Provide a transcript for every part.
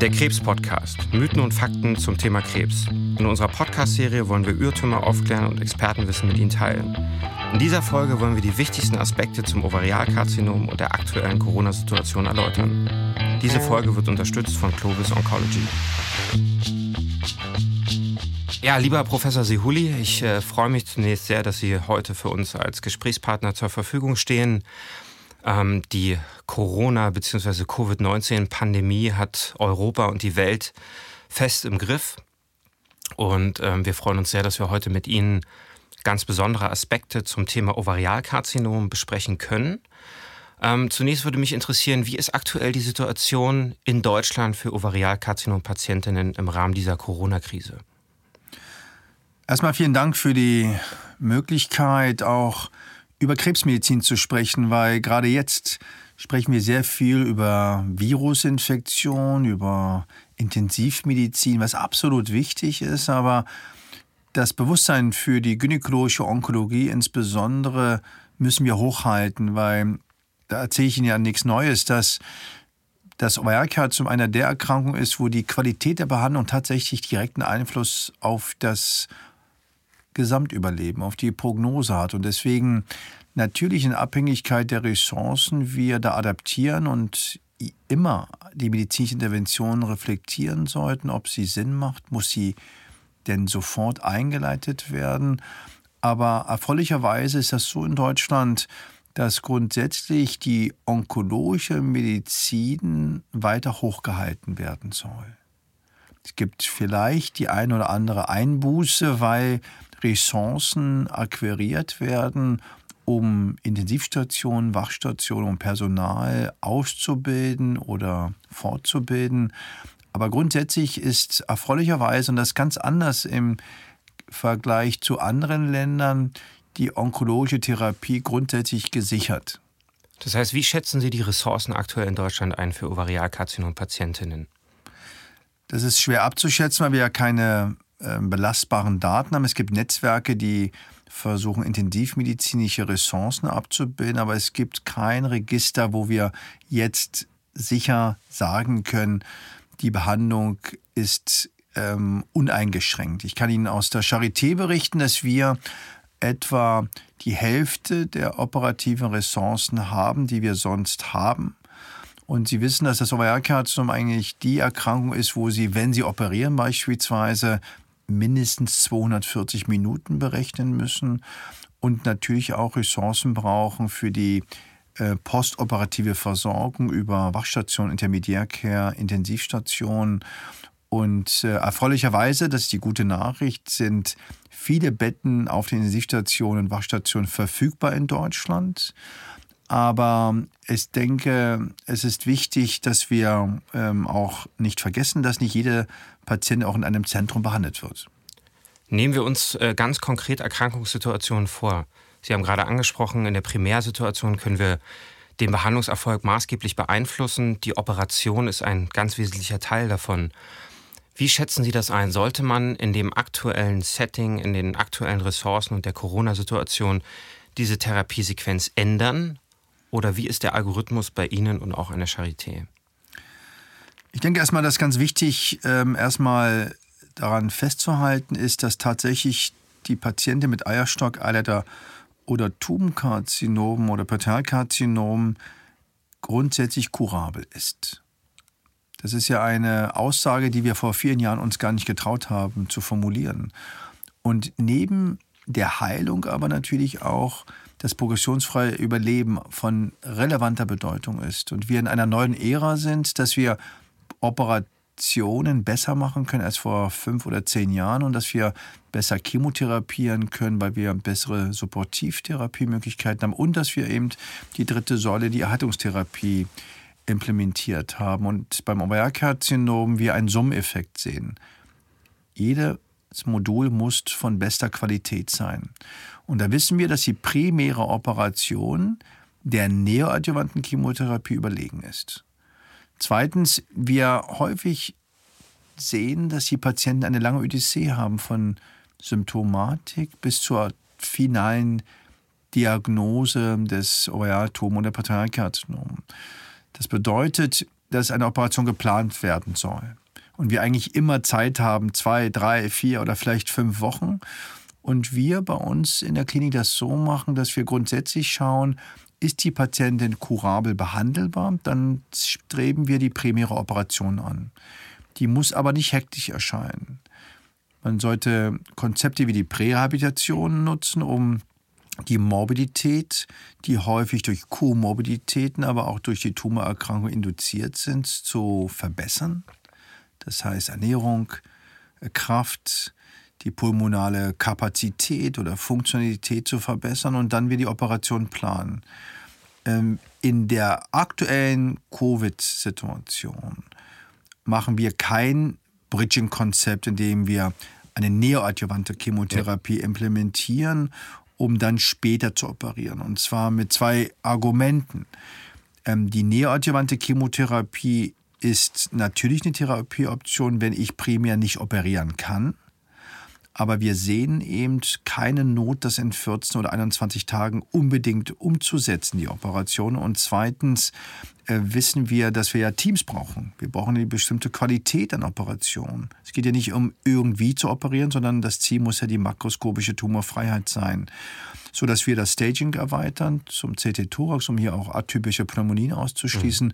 Der Krebs-Podcast. Mythen und Fakten zum Thema Krebs. In unserer Podcast-Serie wollen wir Irrtümer aufklären und Expertenwissen mit Ihnen teilen. In dieser Folge wollen wir die wichtigsten Aspekte zum Ovarialkarzinom und der aktuellen Corona-Situation erläutern. Diese Folge wird unterstützt von Clovis Oncology. Ja, lieber Professor Sehuli, ich äh, freue mich zunächst sehr, dass Sie heute für uns als Gesprächspartner zur Verfügung stehen. Ähm, die Corona- bzw. Covid-19-Pandemie hat Europa und die Welt fest im Griff. Und ähm, wir freuen uns sehr, dass wir heute mit Ihnen ganz besondere Aspekte zum Thema Ovarialkarzinom besprechen können. Ähm, zunächst würde mich interessieren, wie ist aktuell die Situation in Deutschland für Ovarialkarzinom-Patientinnen im Rahmen dieser Corona-Krise? Erstmal vielen Dank für die Möglichkeit, auch über Krebsmedizin zu sprechen, weil gerade jetzt sprechen wir sehr viel über Virusinfektion, über Intensivmedizin, was absolut wichtig ist, aber das Bewusstsein für die gynäkologische Onkologie insbesondere müssen wir hochhalten, weil da erzähle ich Ihnen ja nichts Neues, dass das Ovarialkarzinom einer der Erkrankungen ist, wo die Qualität der Behandlung tatsächlich direkten Einfluss auf das Gesamtüberleben, auf die Prognose hat. Und deswegen natürlich in Abhängigkeit der Ressourcen wir da adaptieren und immer die medizinische Intervention reflektieren sollten, ob sie Sinn macht, muss sie denn sofort eingeleitet werden. Aber erfreulicherweise ist das so in Deutschland, dass grundsätzlich die onkologische Medizin weiter hochgehalten werden soll. Es gibt vielleicht die ein oder andere Einbuße, weil Ressourcen akquiriert werden, um Intensivstationen, Wachstationen, um Personal auszubilden oder fortzubilden. Aber grundsätzlich ist erfreulicherweise, und das ganz anders im Vergleich zu anderen Ländern, die onkologische Therapie grundsätzlich gesichert. Das heißt, wie schätzen Sie die Ressourcen aktuell in Deutschland ein für Ovarialkarzinom-Patientinnen? Das ist schwer abzuschätzen, weil wir ja keine belastbaren Daten haben. Es gibt Netzwerke, die versuchen, intensivmedizinische Ressourcen abzubilden, aber es gibt kein Register, wo wir jetzt sicher sagen können, die Behandlung ist ähm, uneingeschränkt. Ich kann Ihnen aus der Charité berichten, dass wir etwa die Hälfte der operativen Ressourcen haben, die wir sonst haben. Und Sie wissen, dass das Ovarialkarzinom eigentlich die Erkrankung ist, wo Sie, wenn Sie operieren beispielsweise, mindestens 240 Minuten berechnen müssen und natürlich auch Ressourcen brauchen für die äh, postoperative Versorgung über Wachstation, Intermediärcare, Intensivstation. Und äh, erfreulicherweise, das ist die gute Nachricht, sind viele Betten auf den Intensivstationen und Wachstationen verfügbar in Deutschland. Aber ich denke, es ist wichtig, dass wir ähm, auch nicht vergessen, dass nicht jeder Patient auch in einem Zentrum behandelt wird. Nehmen wir uns äh, ganz konkret Erkrankungssituationen vor. Sie haben gerade angesprochen, in der Primärsituation können wir den Behandlungserfolg maßgeblich beeinflussen. Die Operation ist ein ganz wesentlicher Teil davon. Wie schätzen Sie das ein? Sollte man in dem aktuellen Setting, in den aktuellen Ressourcen und der Corona-Situation diese Therapiesequenz ändern oder wie ist der Algorithmus bei Ihnen und auch an der Charité? Ich denke erstmal, das ist ganz wichtig, ähm, erstmal daran festzuhalten ist, dass tatsächlich die Patientin mit Eierstock, Eileiter oder Tubenkarzinom oder Paterkarzinom grundsätzlich kurabel ist. Das ist ja eine Aussage, die wir vor vielen Jahren uns gar nicht getraut haben zu formulieren. Und neben der Heilung aber natürlich auch das progressionsfreie Überleben von relevanter Bedeutung ist. Und wir in einer neuen Ära sind, dass wir Operationen besser machen können als vor fünf oder zehn Jahren und dass wir besser chemotherapieren können, weil wir bessere Supportivtherapiemöglichkeiten haben und dass wir eben die dritte Säule, die Erhaltungstherapie, implementiert haben. Und beim Ovarialkarzinom wir einen Summeffekt sehen. Jedes Modul muss von bester Qualität sein. Und da wissen wir, dass die primäre Operation der neoadjuvanten Chemotherapie überlegen ist. Zweitens, wir häufig sehen, dass die Patienten eine lange Odyssee haben von Symptomatik bis zur finalen Diagnose des Ovarialtum oder Pateralkarzinom. Das bedeutet, dass eine Operation geplant werden soll. Und wir eigentlich immer Zeit haben, zwei, drei, vier oder vielleicht fünf Wochen. Und wir bei uns in der Klinik das so machen, dass wir grundsätzlich schauen, ist die Patientin kurabel behandelbar, dann streben wir die primäre Operation an. Die muss aber nicht hektisch erscheinen. Man sollte Konzepte wie die Prärehabilitation nutzen, um die Morbidität, die häufig durch Komorbiditäten, aber auch durch die Tumorerkrankung induziert sind, zu verbessern. Das heißt Ernährung, Kraft, die pulmonale Kapazität oder Funktionalität zu verbessern und dann wir die Operation planen. Ähm, in der aktuellen Covid-Situation machen wir kein Bridging-Konzept, in dem wir eine neoadjuvante Chemotherapie ja. implementieren, um dann später zu operieren. Und zwar mit zwei Argumenten. Ähm, die neoadjuvante Chemotherapie ist natürlich eine Therapieoption, wenn ich primär nicht operieren kann. Aber wir sehen eben keine Not, das in 14 oder 21 Tagen unbedingt umzusetzen, die Operation. Und zweitens wissen wir, dass wir ja Teams brauchen. Wir brauchen eine bestimmte Qualität an Operationen. Es geht ja nicht um irgendwie zu operieren, sondern das Ziel muss ja die makroskopische Tumorfreiheit sein so dass wir das Staging erweitern zum CT-Thorax, um hier auch atypische Pneumonien auszuschließen mhm.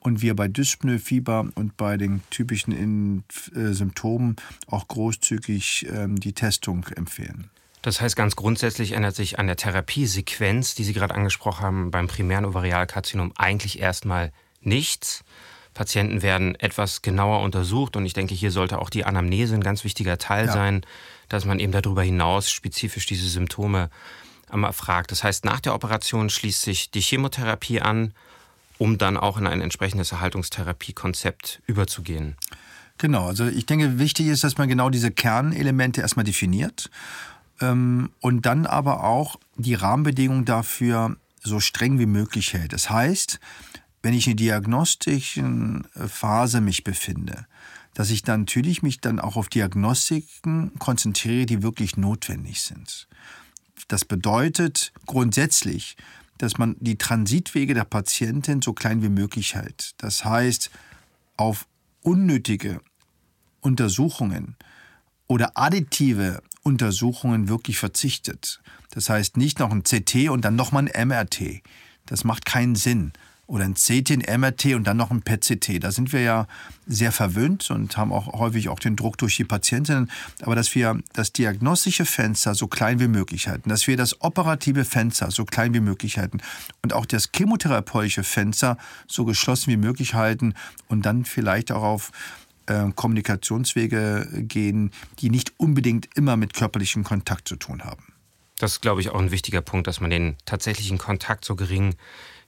und wir bei Dyspnoe, Fieber und bei den typischen äh, Symptomen auch großzügig ähm, die Testung empfehlen. Das heißt, ganz grundsätzlich ändert sich an der Therapiesequenz, die Sie gerade angesprochen haben, beim primären Ovarialkarzinom eigentlich erstmal nichts. Patienten werden etwas genauer untersucht und ich denke, hier sollte auch die Anamnese ein ganz wichtiger Teil ja. sein, dass man eben darüber hinaus spezifisch diese Symptome erfragt. Das heißt, nach der Operation schließt sich die Chemotherapie an, um dann auch in ein entsprechendes Erhaltungstherapiekonzept überzugehen. Genau, also ich denke, wichtig ist, dass man genau diese Kernelemente erstmal definiert ähm, und dann aber auch die Rahmenbedingungen dafür so streng wie möglich hält. Das heißt, wenn ich in der diagnostischen Phase mich befinde, dass ich dann natürlich mich dann auch auf Diagnostiken konzentriere, die wirklich notwendig sind. Das bedeutet grundsätzlich, dass man die Transitwege der Patientin so klein wie möglich hält. Das heißt, auf unnötige Untersuchungen oder additive Untersuchungen wirklich verzichtet. Das heißt, nicht noch ein CT und dann nochmal ein MRT. Das macht keinen Sinn oder ein CT, ein MRT und dann noch ein PET-CT. Da sind wir ja sehr verwöhnt und haben auch häufig auch den Druck durch die Patientinnen. Aber dass wir das diagnostische Fenster so klein wie möglich halten, dass wir das operative Fenster so klein wie möglich halten und auch das chemotherapeutische Fenster so geschlossen wie möglich halten und dann vielleicht auch auf Kommunikationswege gehen, die nicht unbedingt immer mit körperlichem Kontakt zu tun haben. Das ist, glaube ich, auch ein wichtiger Punkt, dass man den tatsächlichen Kontakt so gering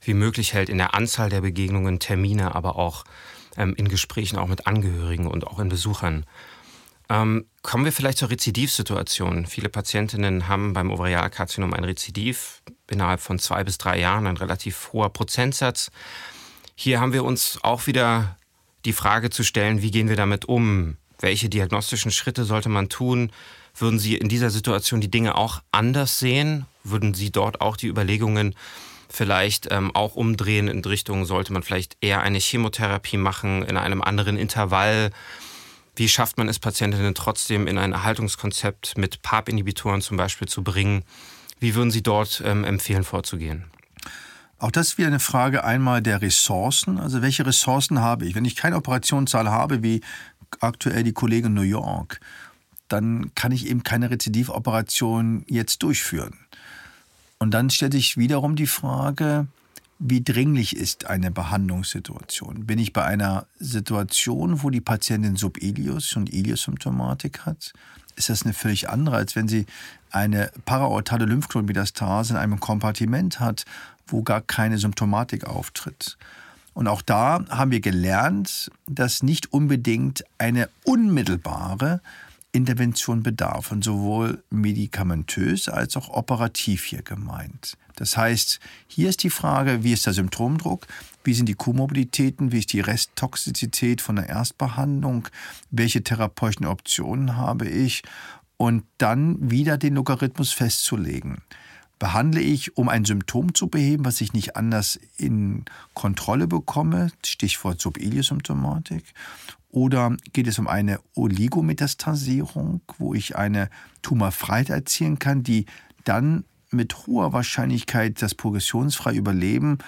wie möglich hält in der Anzahl der Begegnungen, Termine, aber auch ähm, in Gesprächen auch mit Angehörigen und auch in Besuchern. Ähm, kommen wir vielleicht zur Rezidivsituation. Viele Patientinnen haben beim Ovarialkarzinom ein Rezidiv innerhalb von zwei bis drei Jahren, ein relativ hoher Prozentsatz. Hier haben wir uns auch wieder die Frage zu stellen, wie gehen wir damit um? Welche diagnostischen Schritte sollte man tun? Würden Sie in dieser Situation die Dinge auch anders sehen? Würden Sie dort auch die Überlegungen vielleicht ähm, auch umdrehen in Richtung, sollte man vielleicht eher eine Chemotherapie machen in einem anderen Intervall? Wie schafft man es, Patientinnen trotzdem in ein Erhaltungskonzept mit PARP-Inhibitoren zum Beispiel zu bringen? Wie würden Sie dort ähm, empfehlen, vorzugehen? Auch das ist wieder eine Frage einmal der Ressourcen. Also welche Ressourcen habe ich? Wenn ich keine Operationssaal habe, wie aktuell die Kollegen in New York, dann kann ich eben keine Rezidivoperation jetzt durchführen. Und dann stellt sich wiederum die Frage, wie dringlich ist eine Behandlungssituation? Bin ich bei einer Situation, wo die Patientin Subilius und Ilius-Symptomatik hat? Ist das eine völlig andere, als wenn sie eine paraortale Lymphknotenmetastase in einem Kompartiment hat, wo gar keine Symptomatik auftritt? Und auch da haben wir gelernt, dass nicht unbedingt eine unmittelbare Intervention bedarf und sowohl medikamentös als auch operativ hier gemeint. Das heißt, hier ist die Frage, wie ist der Symptomdruck, wie sind die Komorbiditäten, wie ist die Resttoxizität von der Erstbehandlung, welche therapeutischen Optionen habe ich und dann wieder den Logarithmus festzulegen. Behandle ich, um ein Symptom zu beheben, was ich nicht anders in Kontrolle bekomme, Stichwort Subeliosymptomatik, oder geht es um eine Oligometastasierung, wo ich eine Tumorfreiheit erzielen kann, die dann mit hoher Wahrscheinlichkeit das progressionsfrei überleben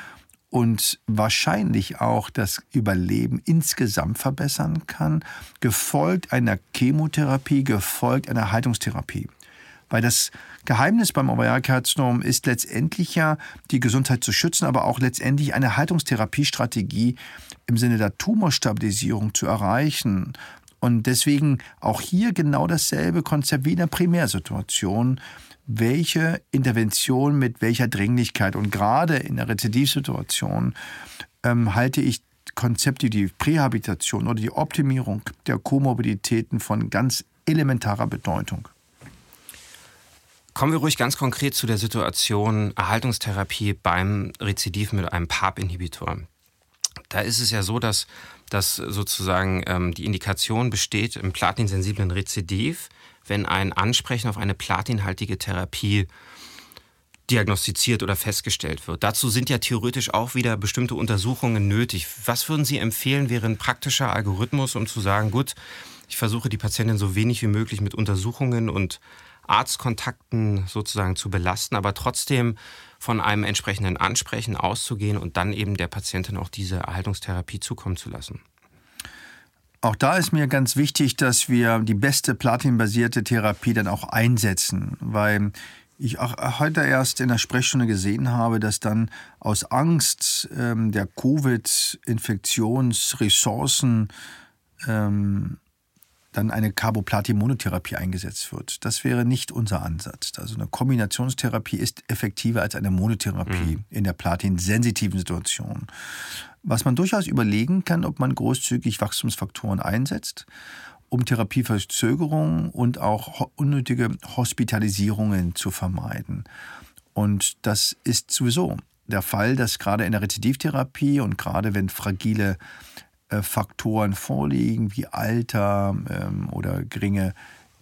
und wahrscheinlich auch das Überleben insgesamt verbessern kann, gefolgt einer Chemotherapie, gefolgt einer Haltungstherapie. Weil das Geheimnis beim Ovarialkarzinom ist letztendlich ja, die Gesundheit zu schützen, aber auch letztendlich eine Haltungstherapiestrategie im Sinne der Tumorstabilisierung zu erreichen. Und deswegen auch hier genau dasselbe Konzept wie in der Primärsituation. Welche Intervention mit welcher Dringlichkeit und gerade in der Rezidivsituation ähm, halte ich Konzepte wie die Prähabilitation oder die Optimierung der Komorbiditäten von ganz elementarer Bedeutung. Kommen wir ruhig ganz konkret zu der Situation Erhaltungstherapie beim Rezidiv mit einem PARP-Inhibitor. Da ist es ja so, dass, dass sozusagen ähm, die Indikation besteht im platinsensiblen Rezidiv, wenn ein Ansprechen auf eine platinhaltige Therapie diagnostiziert oder festgestellt wird. Dazu sind ja theoretisch auch wieder bestimmte Untersuchungen nötig. Was würden Sie empfehlen, wäre ein praktischer Algorithmus, um zu sagen, gut, ich versuche die Patientin so wenig wie möglich mit Untersuchungen und Arztkontakten sozusagen zu belasten, aber trotzdem von einem entsprechenden Ansprechen auszugehen und dann eben der Patientin auch diese Erhaltungstherapie zukommen zu lassen. Auch da ist mir ganz wichtig, dass wir die beste platinbasierte Therapie dann auch einsetzen, weil ich auch heute erst in der Sprechstunde gesehen habe, dass dann aus Angst ähm, der Covid-Infektionsressourcen ähm, dann eine Carboplatin-Monotherapie eingesetzt wird. Das wäre nicht unser Ansatz. Also eine Kombinationstherapie ist effektiver als eine Monotherapie mhm. in der platinsensitiven Situation. Was man durchaus überlegen kann, ob man großzügig Wachstumsfaktoren einsetzt, um Therapieverzögerungen und auch unnötige Hospitalisierungen zu vermeiden. Und das ist sowieso der Fall, dass gerade in der Rezidivtherapie und gerade wenn fragile Faktoren vorliegen, wie Alter ähm, oder geringe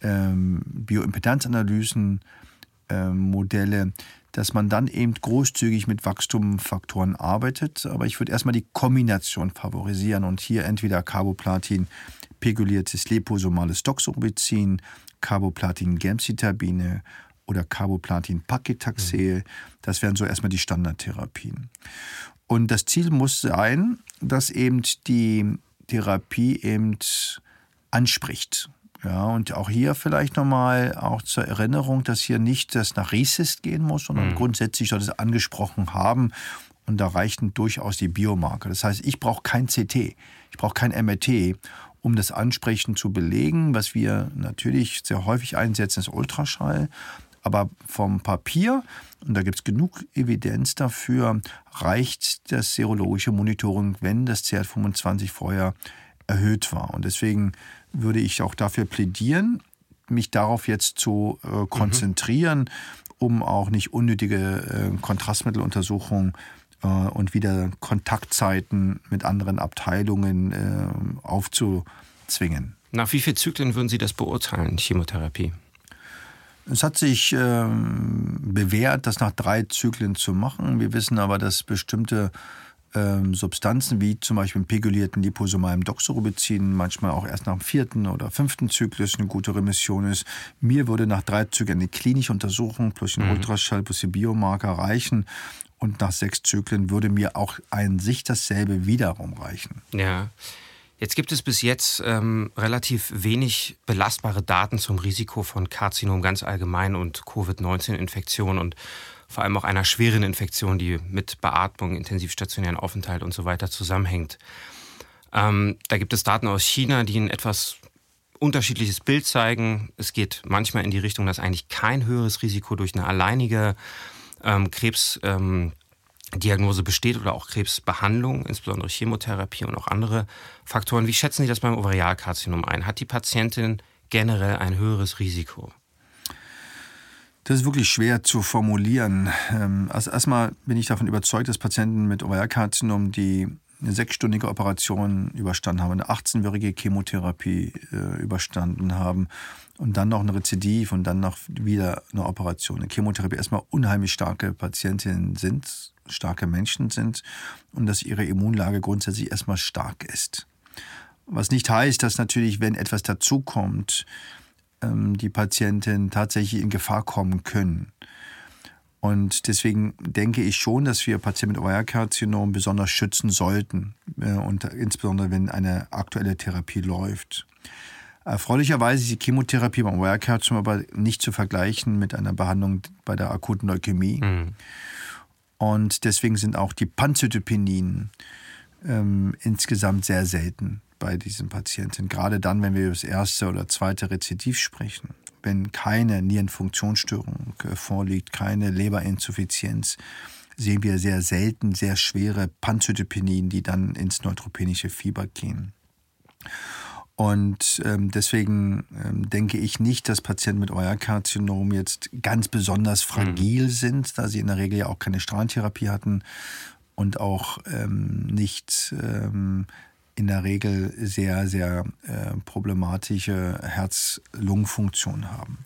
ähm, Bioimpedanzanalysen, ähm, Modelle, dass man dann eben großzügig mit Wachstumfaktoren arbeitet. Aber ich würde erstmal die Kombination favorisieren und hier entweder Carboplatin, peguliertes liposomales Doxorubicin, Carboplatin Gemcitabine oder Carboplatin Paclitaxel. Das wären so erstmal die Standardtherapien. Und das Ziel muss sein, dass eben die Therapie eben anspricht. Ja, und auch hier vielleicht nochmal auch zur Erinnerung, dass hier nicht das nach Resist gehen muss, sondern mhm. grundsätzlich soll es angesprochen haben. Und da reichen durchaus die Biomarker. Das heißt, ich brauche kein CT, ich brauche kein MRT, um das Ansprechen zu belegen. Was wir natürlich sehr häufig einsetzen, ist Ultraschall. Aber vom Papier, und da gibt es genug Evidenz dafür, reicht das serologische Monitoring, wenn das CR25 vorher erhöht war. Und deswegen würde ich auch dafür plädieren, mich darauf jetzt zu äh, konzentrieren, mhm. um auch nicht unnötige äh, Kontrastmitteluntersuchungen äh, und wieder Kontaktzeiten mit anderen Abteilungen äh, aufzuzwingen. Nach wie vielen Zyklen würden Sie das beurteilen, Chemotherapie? Es hat sich ähm, bewährt, das nach drei Zyklen zu machen. Wir wissen aber, dass bestimmte ähm, Substanzen wie zum Beispiel pegulierten liposomalen Doxorubicin manchmal auch erst nach dem vierten oder fünften Zyklus eine gute Remission ist. Mir würde nach drei Zyklen eine klinische Untersuchung plus ein mhm. Ultraschall plus die Biomarker reichen. Und nach sechs Zyklen würde mir auch ein sich dasselbe wiederum reichen. Ja. Jetzt gibt es bis jetzt ähm, relativ wenig belastbare Daten zum Risiko von Karzinom ganz allgemein und Covid-19-Infektion und vor allem auch einer schweren Infektion, die mit Beatmung, intensivstationären Aufenthalt und so weiter zusammenhängt. Ähm, da gibt es Daten aus China, die ein etwas unterschiedliches Bild zeigen. Es geht manchmal in die Richtung, dass eigentlich kein höheres Risiko durch eine alleinige ähm, Krebs ähm, Diagnose besteht oder auch Krebsbehandlung, insbesondere Chemotherapie und auch andere Faktoren. Wie schätzen Sie das beim Ovarialkarzinom ein? Hat die Patientin generell ein höheres Risiko? Das ist wirklich schwer zu formulieren. Also erstmal bin ich davon überzeugt, dass Patienten mit Ovarialkarzinom, die eine sechsstündige Operation überstanden haben, eine 18-wöchige Chemotherapie äh, überstanden haben und dann noch ein Rezidiv und dann noch wieder eine Operation. Eine Chemotherapie erstmal unheimlich starke Patientinnen sind, starke Menschen sind und dass ihre Immunlage grundsätzlich erstmal stark ist. Was nicht heißt, dass natürlich, wenn etwas dazukommt, ähm, die Patienten tatsächlich in Gefahr kommen können. Und deswegen denke ich schon, dass wir Patienten mit Ovarkarzinom besonders schützen sollten, äh, und insbesondere wenn eine aktuelle Therapie läuft. Erfreulicherweise ist die Chemotherapie beim Ovarkarzinom aber nicht zu vergleichen mit einer Behandlung bei der akuten Leukämie. Mhm. Und deswegen sind auch die Panzytopenien ähm, insgesamt sehr selten bei diesen Patienten. Gerade dann, wenn wir über das erste oder zweite Rezidiv sprechen wenn keine Nierenfunktionsstörung äh, vorliegt, keine Leberinsuffizienz, sehen wir sehr selten sehr schwere Panzytopenien, die dann ins neutropenische Fieber gehen. Und ähm, deswegen ähm, denke ich nicht, dass Patienten mit Euerkarzinom jetzt ganz besonders fragil mhm. sind, da sie in der Regel ja auch keine Strahlentherapie hatten und auch ähm, nicht ähm, in der Regel sehr, sehr äh, problematische Herz-Lungen-Funktion haben.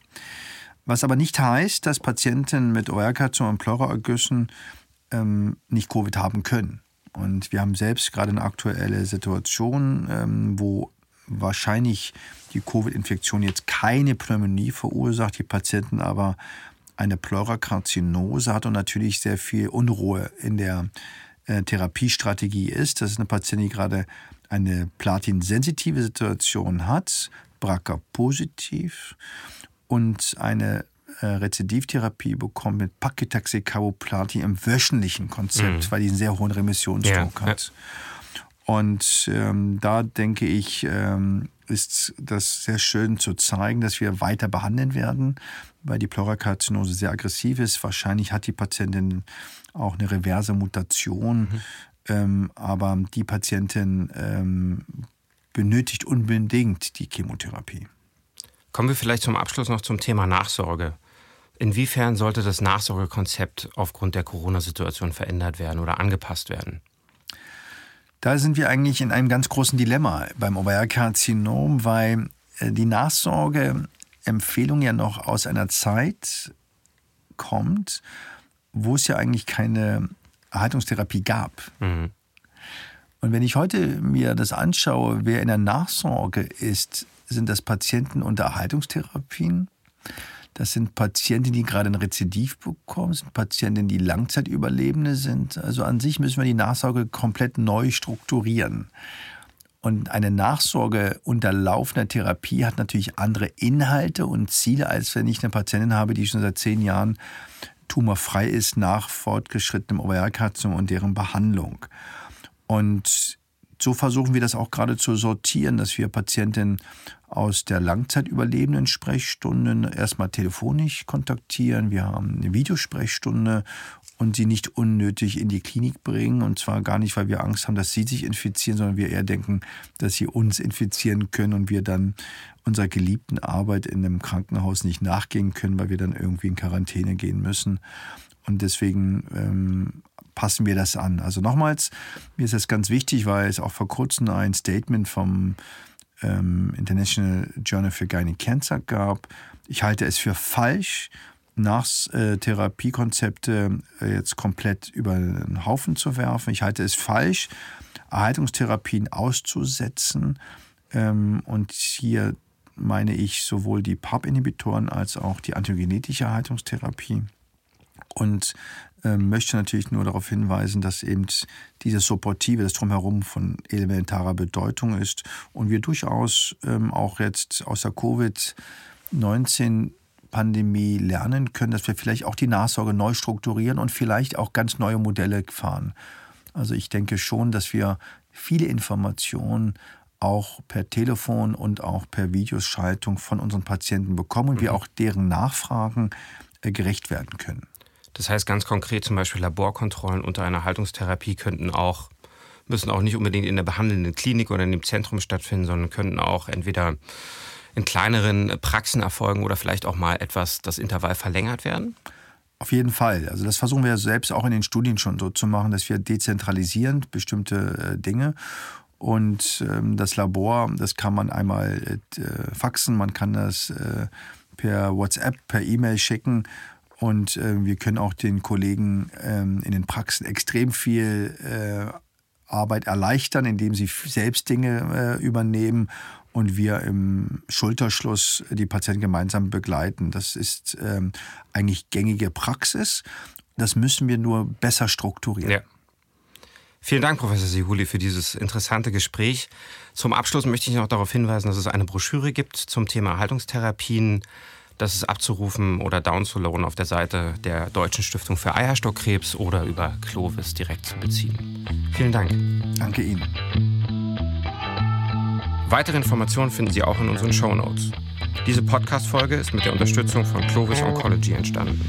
Was aber nicht heißt, dass Patienten mit Oerkatzum und Pleuraergüssen ähm, nicht Covid haben können. Und wir haben selbst gerade eine aktuelle Situation, ähm, wo wahrscheinlich die Covid-Infektion jetzt keine Pneumonie verursacht, die Patienten aber eine Pleurakarzinose hat und natürlich sehr viel Unruhe in der äh, Therapiestrategie ist. Das ist eine Patientin, die gerade eine platinsensitive Situation hat, BRCA positiv und eine äh, Rezidivtherapie bekommt mit Paclitaxel-Carboplatin im wöchentlichen Konzept, mhm. weil die einen sehr hohen Remissionsdruck ja, hat. Ja. Und ähm, da denke ich, ähm, ist das sehr schön zu zeigen, dass wir weiter behandeln werden, weil die Pleurakarzinose sehr aggressiv ist. Wahrscheinlich hat die Patientin auch eine reverse Mutation. Mhm. Ähm, aber die Patientin ähm, benötigt unbedingt die Chemotherapie. Kommen wir vielleicht zum Abschluss noch zum Thema Nachsorge. Inwiefern sollte das Nachsorgekonzept aufgrund der Corona-Situation verändert werden oder angepasst werden? Da sind wir eigentlich in einem ganz großen Dilemma beim Ovarkarzinom, weil äh, die Nachsorgeempfehlung ja noch aus einer Zeit kommt, wo es ja eigentlich keine Erhaltungstherapie gab. Mhm. Und wenn ich heute mir das anschaue, wer in der Nachsorge ist, sind das Patienten unter Erhaltungstherapien. Das sind Patienten, die gerade ein Rezidiv bekommen, sind Patienten, die Langzeitüberlebende sind. Also an sich müssen wir die Nachsorge komplett neu strukturieren. Und eine Nachsorge unter laufender Therapie hat natürlich andere Inhalte und Ziele, als wenn ich eine Patientin habe, die schon seit zehn Jahren tumorfrei ist nach fortgeschrittenem Ovarialkarzinom und deren Behandlung. Und so versuchen wir das auch gerade zu sortieren, dass wir Patienten aus der langzeitüberlebenden Sprechstunden erstmal telefonisch kontaktieren. Wir haben eine Videosprechstunde und sie nicht unnötig in die Klinik bringen. Und zwar gar nicht, weil wir Angst haben, dass sie sich infizieren, sondern wir eher denken, dass sie uns infizieren können und wir dann unserer geliebten Arbeit in einem Krankenhaus nicht nachgehen können, weil wir dann irgendwie in Quarantäne gehen müssen. Und deswegen ähm, passen wir das an. Also nochmals, mir ist das ganz wichtig, weil es auch vor kurzem ein Statement vom ähm, International Journal for Gynec Cancer gab. Ich halte es für falsch, Nachtherapiekonzepte äh, jetzt komplett über den Haufen zu werfen. Ich halte es falsch, Erhaltungstherapien auszusetzen ähm, und hier meine ich sowohl die PARP-Inhibitoren als auch die antigenetische Erhaltungstherapie. Und äh, möchte natürlich nur darauf hinweisen, dass eben dieses Supportive, das Drumherum von elementarer Bedeutung ist und wir durchaus ähm, auch jetzt aus der Covid-19 Pandemie lernen können, dass wir vielleicht auch die Nachsorge neu strukturieren und vielleicht auch ganz neue Modelle fahren. Also ich denke schon, dass wir viele Informationen auch per Telefon und auch per Videoschaltung von unseren Patienten bekommen und mhm. wir auch deren Nachfragen äh, gerecht werden können. Das heißt ganz konkret zum Beispiel Laborkontrollen unter einer Haltungstherapie könnten auch, müssen auch nicht unbedingt in der behandelnden Klinik oder in dem Zentrum stattfinden, sondern könnten auch entweder in kleineren Praxen erfolgen oder vielleicht auch mal etwas das Intervall verlängert werden? Auf jeden Fall. Also das versuchen wir selbst auch in den Studien schon so zu machen, dass wir dezentralisieren bestimmte äh, Dinge. Und ähm, das Labor, das kann man einmal äh, faxen, man kann das äh, per WhatsApp, per E-Mail schicken. Und äh, wir können auch den Kollegen ähm, in den Praxen extrem viel äh, Arbeit erleichtern, indem sie selbst Dinge äh, übernehmen und wir im Schulterschluss die Patienten gemeinsam begleiten. Das ist ähm, eigentlich gängige Praxis. Das müssen wir nur besser strukturieren. Ja. Vielen Dank, Professor Sihuli, für dieses interessante Gespräch. Zum Abschluss möchte ich noch darauf hinweisen, dass es eine Broschüre gibt zum Thema Haltungstherapien. Das ist abzurufen oder downzuladen auf der Seite der Deutschen Stiftung für Eierstockkrebs oder über Clovis direkt zu beziehen. Vielen Dank. Danke Ihnen. Weitere Informationen finden Sie auch in unseren Show Notes. Diese Podcast-Folge ist mit der Unterstützung von Clovis Oncology entstanden.